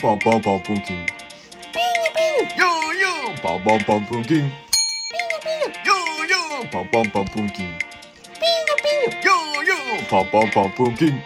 宝宝宝不听，哟哟，宝宝宝不听，哟哟，宝宝宝不听，哟哟，宝宝宝不听。